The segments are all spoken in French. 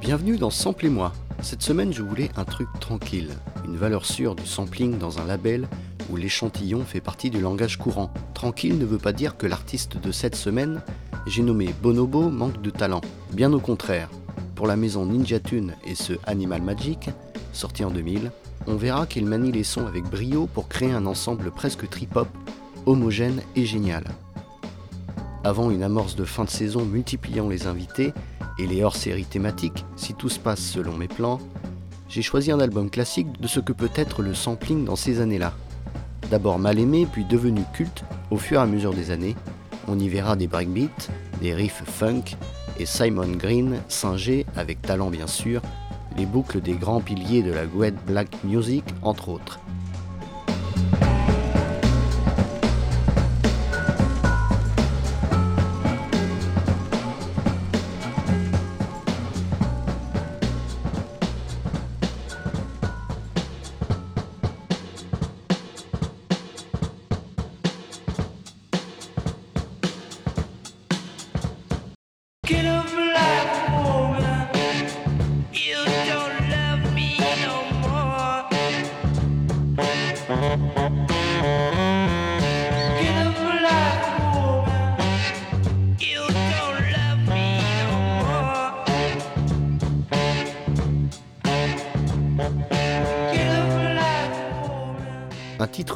Bienvenue dans Samplez-moi. Cette semaine, je voulais un truc tranquille, une valeur sûre du sampling dans un label où l'échantillon fait partie du langage courant. Tranquille ne veut pas dire que l'artiste de cette semaine, j'ai nommé Bonobo, manque de talent. Bien au contraire. Pour la maison Ninja Tune et ce Animal Magic, sorti en 2000, on verra qu'il manie les sons avec brio pour créer un ensemble presque trip-hop, homogène et génial. Avant une amorce de fin de saison multipliant les invités et les hors-séries thématiques, si tout se passe selon mes plans, j'ai choisi un album classique de ce que peut être le sampling dans ces années-là. D'abord mal aimé, puis devenu culte au fur et à mesure des années, on y verra des breakbeats, des riffs funk et Simon Green singé, avec talent bien sûr, les boucles des grands piliers de la Gwed Black Music entre autres.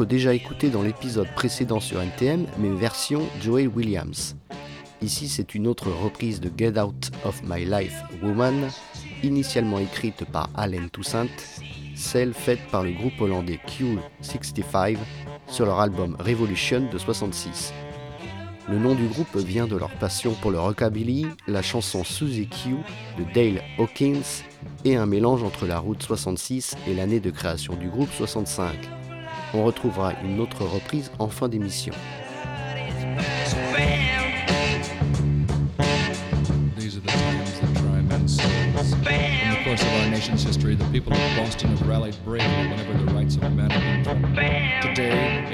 Déjà écouté dans l'épisode précédent sur NTM, mais version Joey Williams. Ici, c'est une autre reprise de Get Out of My Life Woman, initialement écrite par Allen Toussaint, celle faite par le groupe hollandais Q65 sur leur album Revolution de 66. Le nom du groupe vient de leur passion pour le rockabilly, la chanson Suzy Q de Dale Hawkins et un mélange entre la route 66 et l'année de création du groupe 65. On retrouvera une autre reprise en fin d'émission. Of our nation's history, the people of Boston have rallied bravely whenever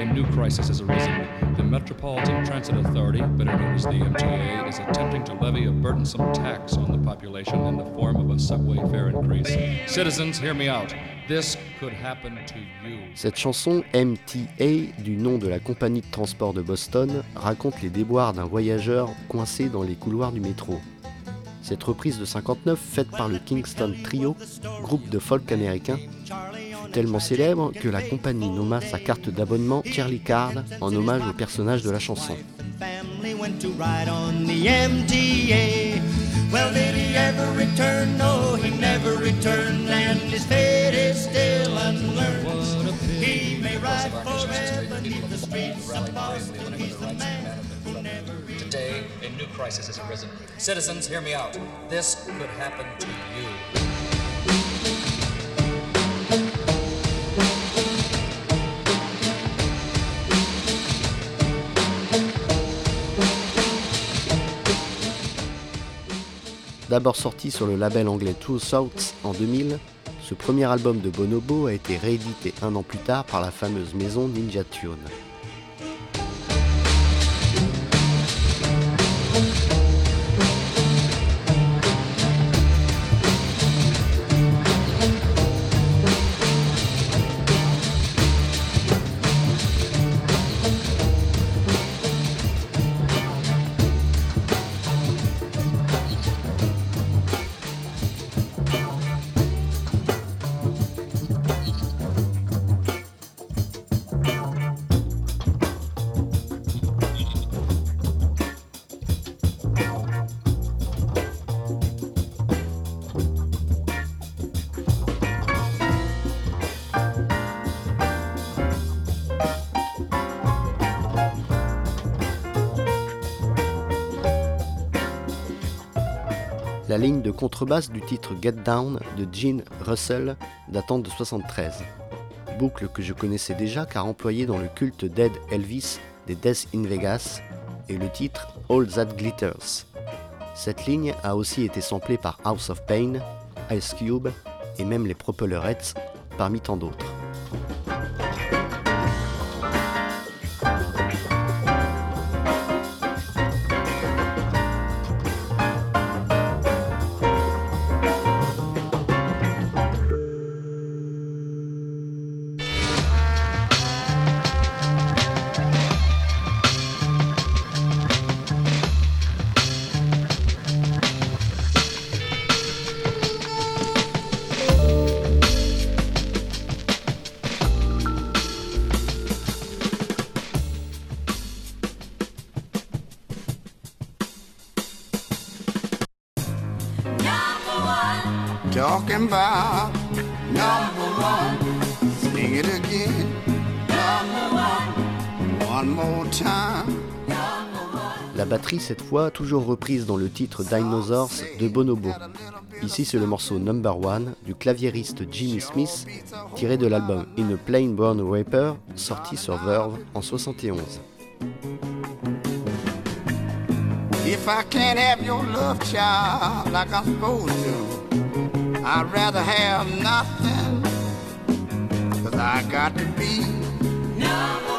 a new crisis has arisen. The Metropolitan Transit Authority, better known as the MTA, is attempting to levy a burdensome tax on the population in the form of a subway fare increase. Citizens, hear me out. This could happen to you. Cette chanson MTA, du nom de la compagnie de transport de Boston, raconte les déboires d'un voyageur coincé dans les couloirs du métro. Cette reprise de 59, faite par le Kingston Trio, groupe de folk américain, tellement célèbre que la compagnie nomma sa carte d'abonnement Charlie Card en hommage au personnage de la chanson. Today, a new crisis has arisen. Citizens, hear me out. This could happen to you. D'abord sorti sur le label anglais True South en 2000, ce premier album de Bonobo a été réédité un an plus tard par la fameuse maison Ninja Tune. La ligne de contrebasse du titre Get Down de Gene Russell datant de 73. Boucle que je connaissais déjà car employée dans le culte Dead Elvis des Death in Vegas et le titre All That Glitters. Cette ligne a aussi été samplée par House of Pain, Ice Cube et même les Propellerheads parmi tant d'autres. Talking about number one. Sing it again. Number one. One more time. La batterie, cette fois, toujours reprise dans le titre Dinosaurs de Bonobo. Ici, c'est le morceau Number One du claviériste Jimmy Smith, tiré de l'album In a Plain Brown Raper, sorti sur Verve en 71. If I can't have your love, child, like I'm supposed to, I'd rather have nothing. Cause I got to be number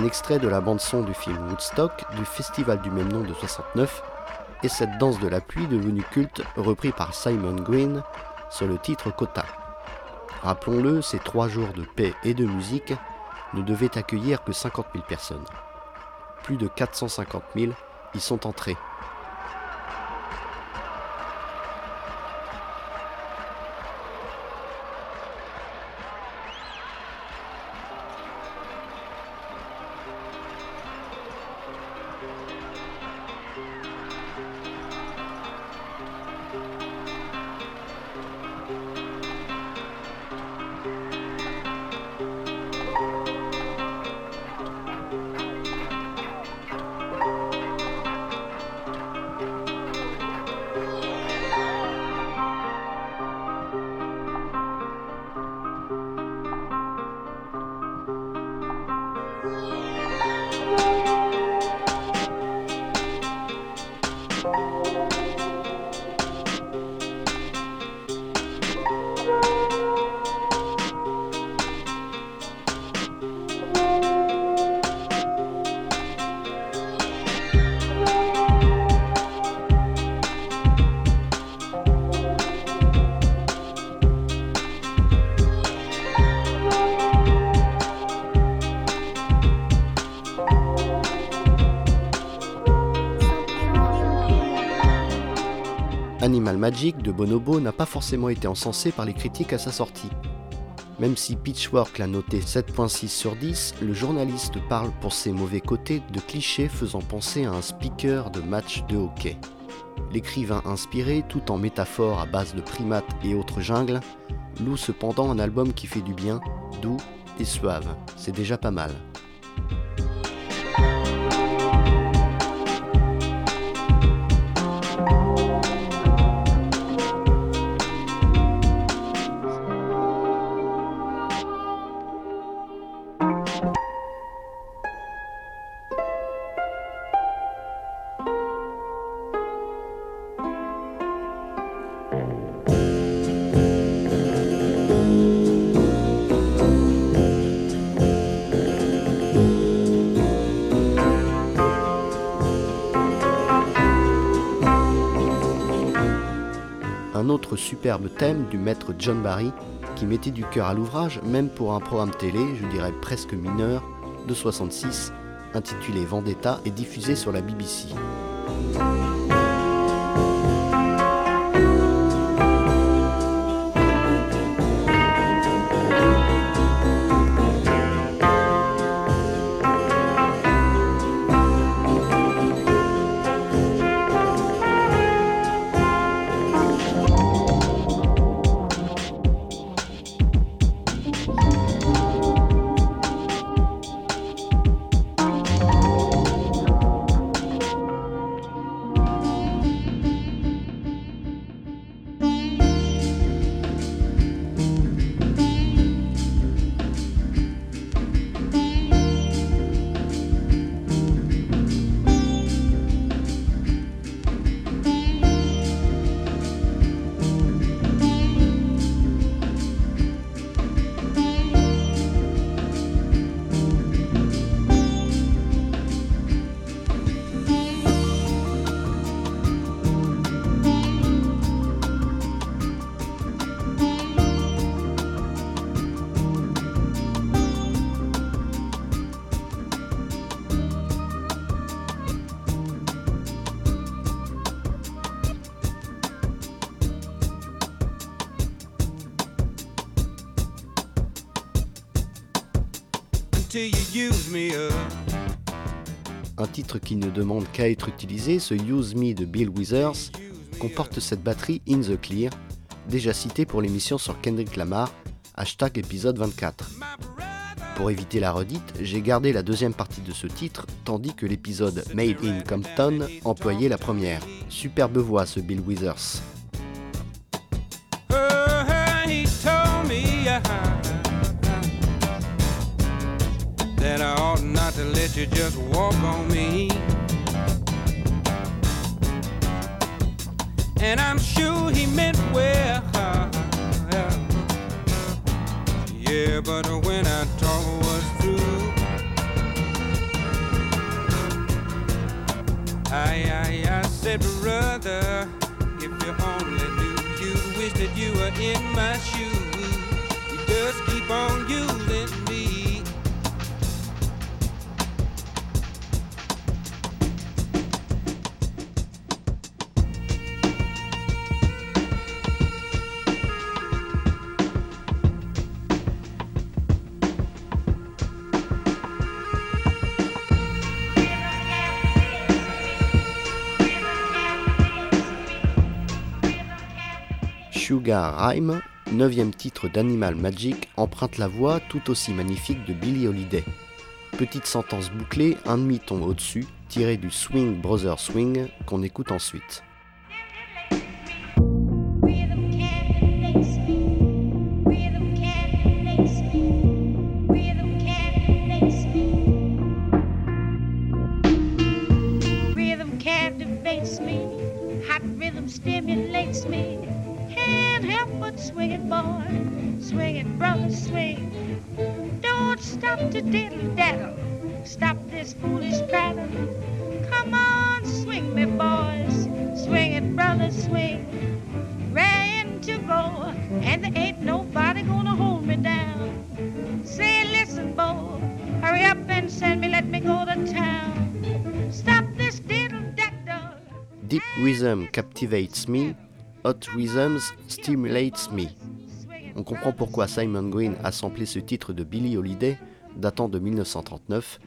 un extrait de la bande-son du film Woodstock du festival du même nom de 69 et cette danse de la pluie devenue culte repris par Simon Green sur le titre Kota. Rappelons-le, ces trois jours de paix et de musique ne devaient accueillir que 50 000 personnes. Plus de 450 000 y sont entrés. Magic de Bonobo n'a pas forcément été encensé par les critiques à sa sortie. Même si Pitchwork l'a noté 7.6 sur 10, le journaliste parle pour ses mauvais côtés de clichés faisant penser à un speaker de match de hockey. L'écrivain inspiré, tout en métaphore à base de primates et autres jungles, loue cependant un album qui fait du bien, doux et suave. C'est déjà pas mal. Thème du maître John Barry qui mettait du cœur à l'ouvrage, même pour un programme télé, je dirais presque mineur, de 66, intitulé Vendetta et diffusé sur la BBC. Un titre qui ne demande qu'à être utilisé, ce Use Me de Bill Withers, comporte cette batterie In the Clear, déjà citée pour l'émission sur Kendrick Lamar, hashtag épisode 24. Pour éviter la redite, j'ai gardé la deuxième partie de ce titre, tandis que l'épisode Made in Compton employait la première. Superbe voix ce Bill Withers. Let you just walk on me. And I'm sure he meant well. Yeah, but when I talk was through, I, I, I said, brother, if you only knew, you'd wish that you were in my shoes. You just keep on using Sugar Rhyme, neuvième titre d'Animal Magic, emprunte la voix tout aussi magnifique de Billie Holiday. Petite sentence bouclée, un demi-ton au-dessus, tiré du Swing Brother Swing qu'on écoute ensuite. Deep rhythm captivates me Hot Rhythms Stimulates Me. On comprend pourquoi Simon Green a samplé ce titre de Billie Holiday, datant de 1939,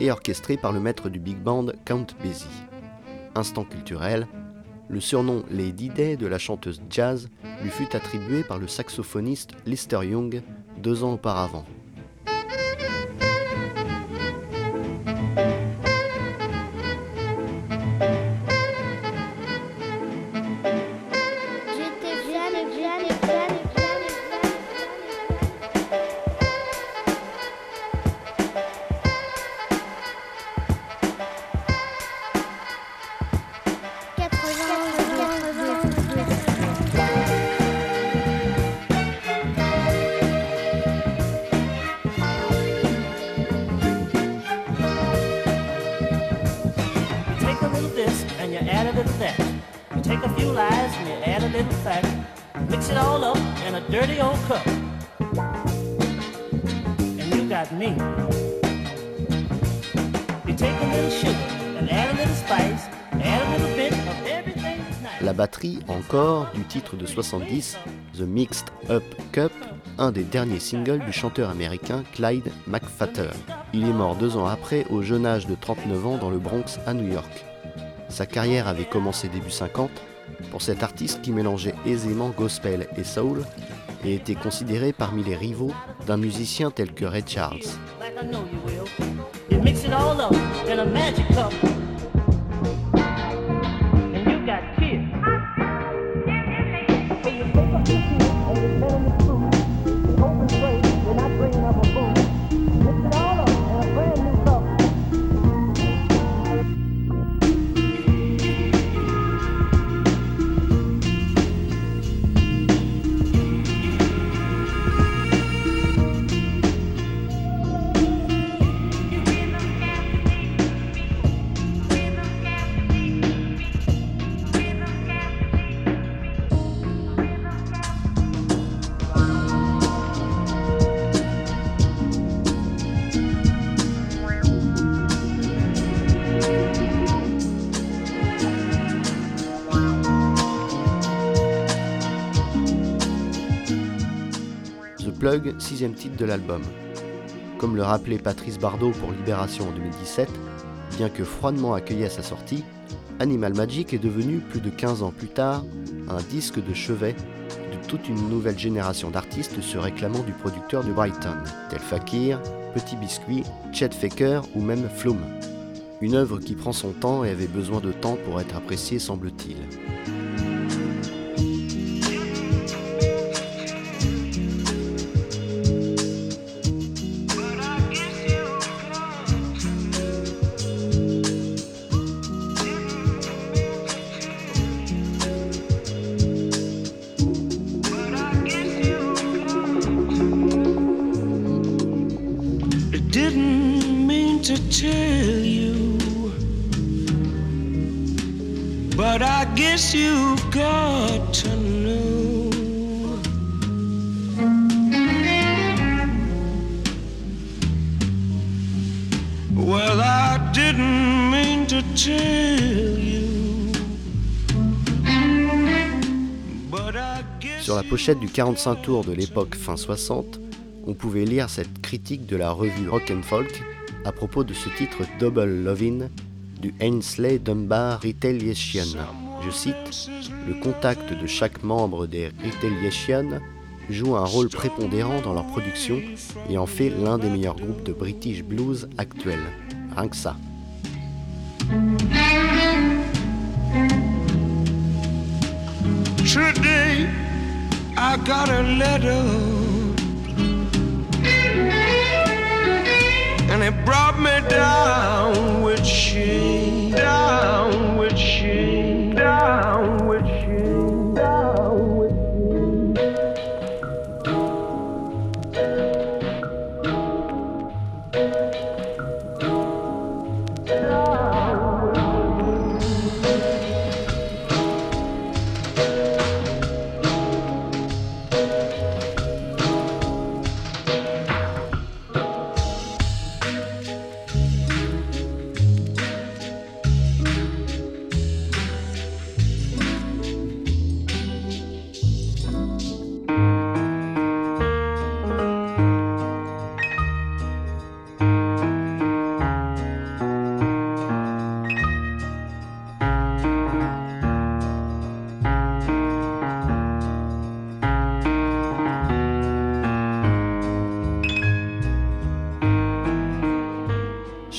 et orchestré par le maître du big band Count Basie. Instant culturel, le surnom Lady Day de la chanteuse jazz lui fut attribué par le saxophoniste Lister Young deux ans auparavant. Batterie encore du titre de 70, The Mixed Up Cup, un des derniers singles du chanteur américain Clyde McFatter. Il est mort deux ans après, au jeune âge de 39 ans, dans le Bronx à New York. Sa carrière avait commencé début 50 pour cet artiste qui mélangeait aisément gospel et soul et était considéré parmi les rivaux d'un musicien tel que Ray Charles. Sixième titre de l'album. Comme le rappelait Patrice Bardot pour Libération en 2017, bien que froidement accueilli à sa sortie, Animal Magic est devenu, plus de 15 ans plus tard, un disque de chevet de toute une nouvelle génération d'artistes se réclamant du producteur de Brighton, tel Fakir, Petit Biscuit, Chet Faker ou même Flume. Une œuvre qui prend son temps et avait besoin de temps pour être appréciée, semble-t-il. But I guess you got to know. Well, I didn't mean to tell you, but I guess Sur la pochette du 45 tours de l'époque fin 60, on pouvait lire cette critique de la revue Rock and Folk à propos de ce titre Double Lovin' du Ainsley Dunbar Retaliation. Je cite Le contact de chaque membre des Retaliation joue un rôle prépondérant dans leur production et en fait l'un des meilleurs groupes de British blues actuels. Rien que ça.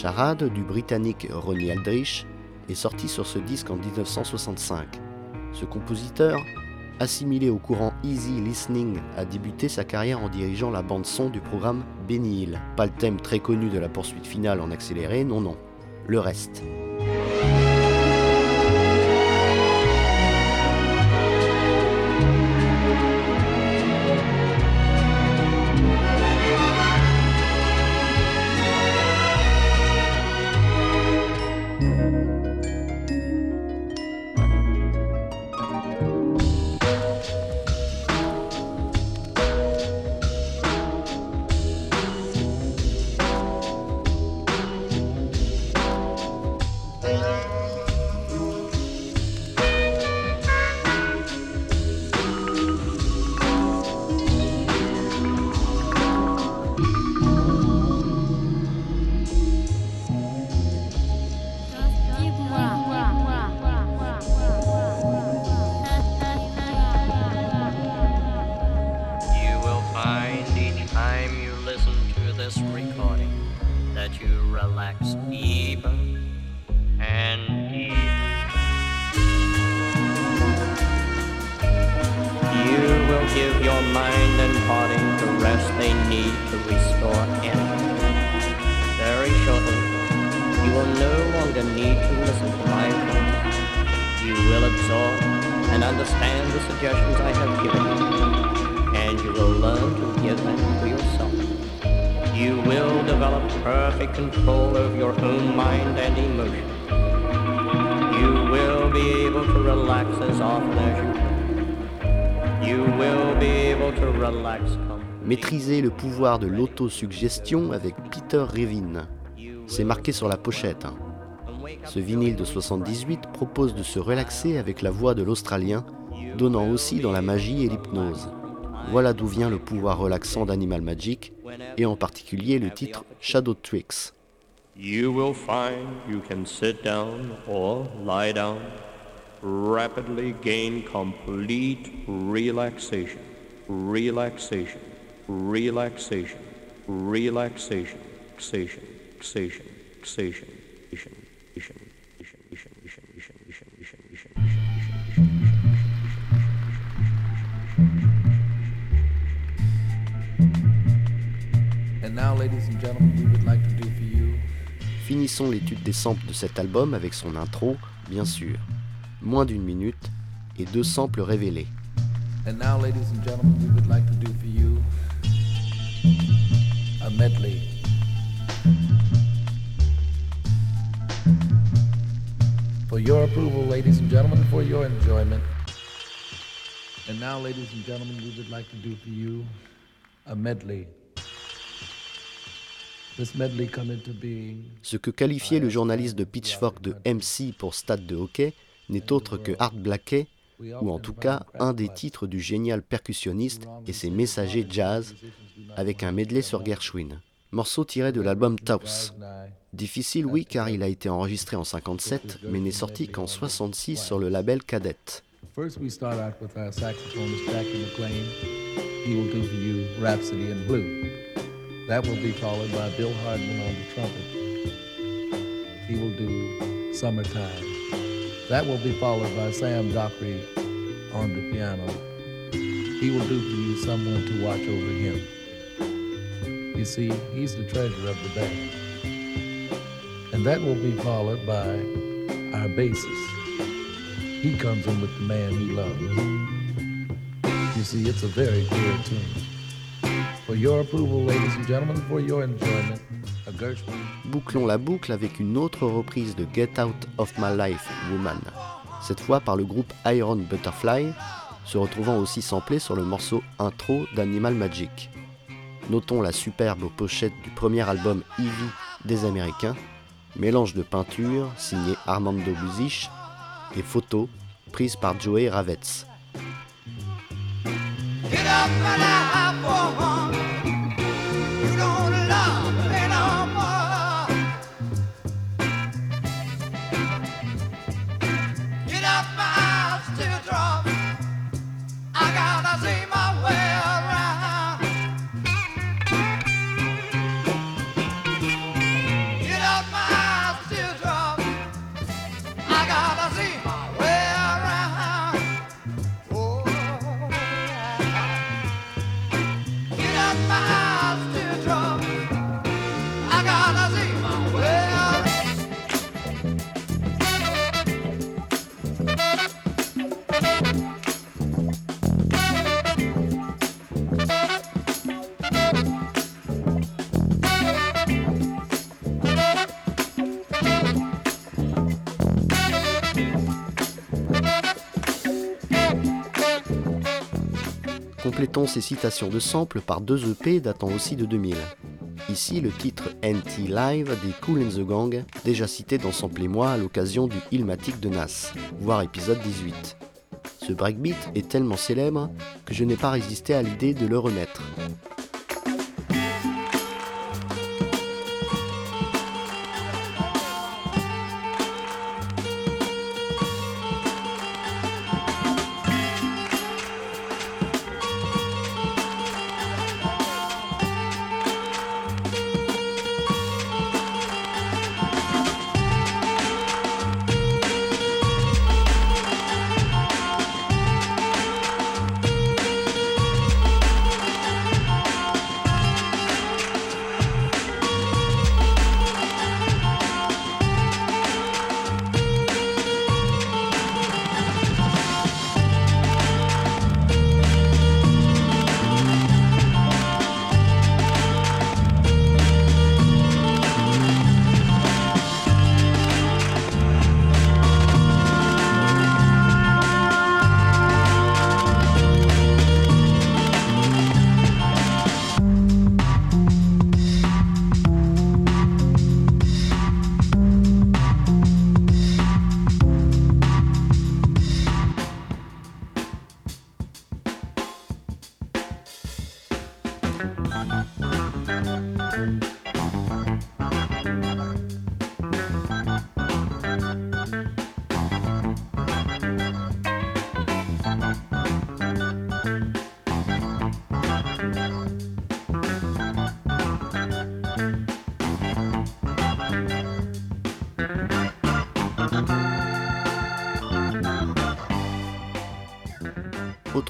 Charade du britannique Ronnie Aldrich est sorti sur ce disque en 1965. Ce compositeur, assimilé au courant easy listening, a débuté sa carrière en dirigeant la bande son du programme Benny. Pas le thème très connu de la poursuite finale en accéléré, non non. Le reste. Maîtriser le pouvoir de l'autosuggestion avec Peter Revin. C'est marqué sur la pochette. hein. Ce vinyle de 78 propose de se relaxer avec la voix de l'Australien, donnant aussi dans la magie et l'hypnose. Voilà d'où vient le pouvoir relaxant d'Animal Magic, et en particulier le titre Shadow Tricks. You will find you can sit down or lie down, rapidly gain complete relaxation, relaxation, relaxation, relaxation, relaxation, relaxation, relaxation, relaxation. And now, ladies and gentlemen, we would like to do Finissons l'étude des samples de cet album avec son intro, bien sûr. Moins d'une minute et deux samples révélés. And now, ladies and gentlemen, we would like to do for you a medley. For your approval, ladies and gentlemen, for your enjoyment. And now, ladies and gentlemen, we would like to do for you a medley. Ce que qualifiait le journaliste de Pitchfork de MC pour stade de hockey n'est autre que Art Blakey, ou en tout cas un des titres du génial percussionniste et ses messagers jazz, avec un medley sur Gershwin. Morceau tiré de l'album Taos. Difficile, oui, car il a été enregistré en 57, mais n'est sorti qu'en 66 sur le label Cadet. First, we start out with our saxophonist Jackie McLean. He will do for you Rhapsody in Blue. That will be followed by Bill Hardman on the trumpet. He will do Summertime. That will be followed by Sam Dockery on the piano. He will do for you Someone to Watch Over Him. You see, he's the treasure of the band. And that will be followed by our bassist. He comes in with the man he loves. You see, it's a very clear tune. For your approval, ladies and gentlemen, for your enjoyment, a Gershwin. Bouclons la boucle avec une autre reprise de Get Out of My Life, Woman. Cette fois par le groupe Iron Butterfly, se retrouvant aussi samplé sur le morceau intro d'Animal Magic. Notons la superbe pochette du premier album Eevee des Américains, mélange de peinture signé Armando Buzich et photos prises par Joey Ravetz. Get up Complétons ces citations de samples par deux EP datant aussi de 2000. Ici le titre NT Live des Cool in the Gang, déjà cité dans Sample et moi à l'occasion du Ilmatic de Nas, voire épisode 18. Ce breakbeat est tellement célèbre que je n'ai pas résisté à l'idée de le remettre.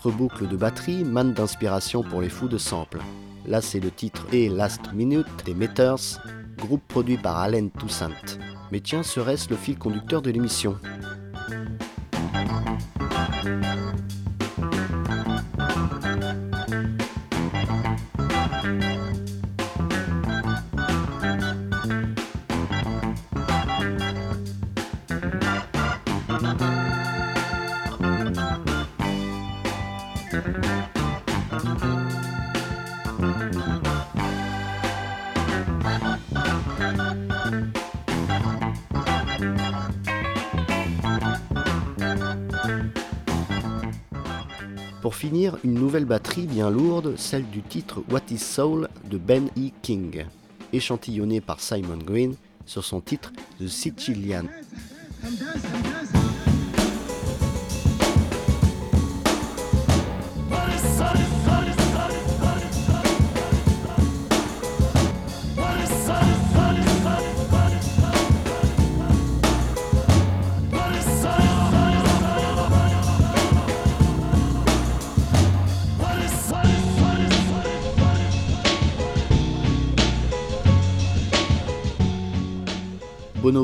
Autre boucle de batterie, manne d'inspiration pour les fous de sample. Là, c'est le titre et Last Minute des Meters, groupe produit par Allen Toussaint. Mais tiens, serait-ce le fil conducteur de l'émission? Pour finir, une nouvelle batterie bien lourde, celle du titre What is Soul de Ben E. King, échantillonnée par Simon Green sur son titre The Sicilian.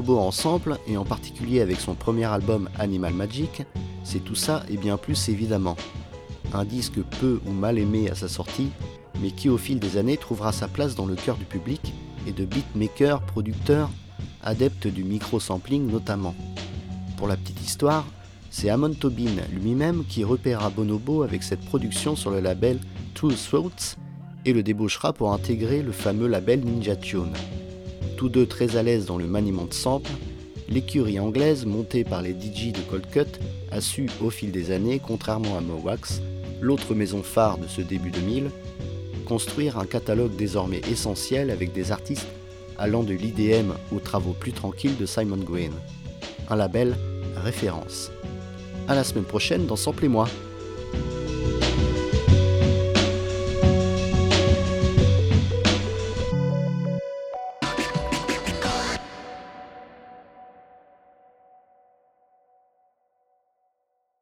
Bonobo en sample, et en particulier avec son premier album Animal Magic, c'est tout ça et bien plus évidemment. Un disque peu ou mal aimé à sa sortie, mais qui au fil des années trouvera sa place dans le cœur du public et de beatmakers, producteurs, adeptes du micro-sampling notamment. Pour la petite histoire, c'est Amon Tobin lui-même qui repérera Bonobo avec cette production sur le label True Throats et le débauchera pour intégrer le fameux label Ninja Tune. Tous deux très à l'aise dans le maniement de samples, l'écurie anglaise montée par les DJ de Cold Cut a su au fil des années, contrairement à Mowax, l'autre maison phare de ce début 2000, construire un catalogue désormais essentiel avec des artistes allant de l'IDM aux travaux plus tranquilles de Simon Green. Un label référence. À la semaine prochaine dans Sample et moi.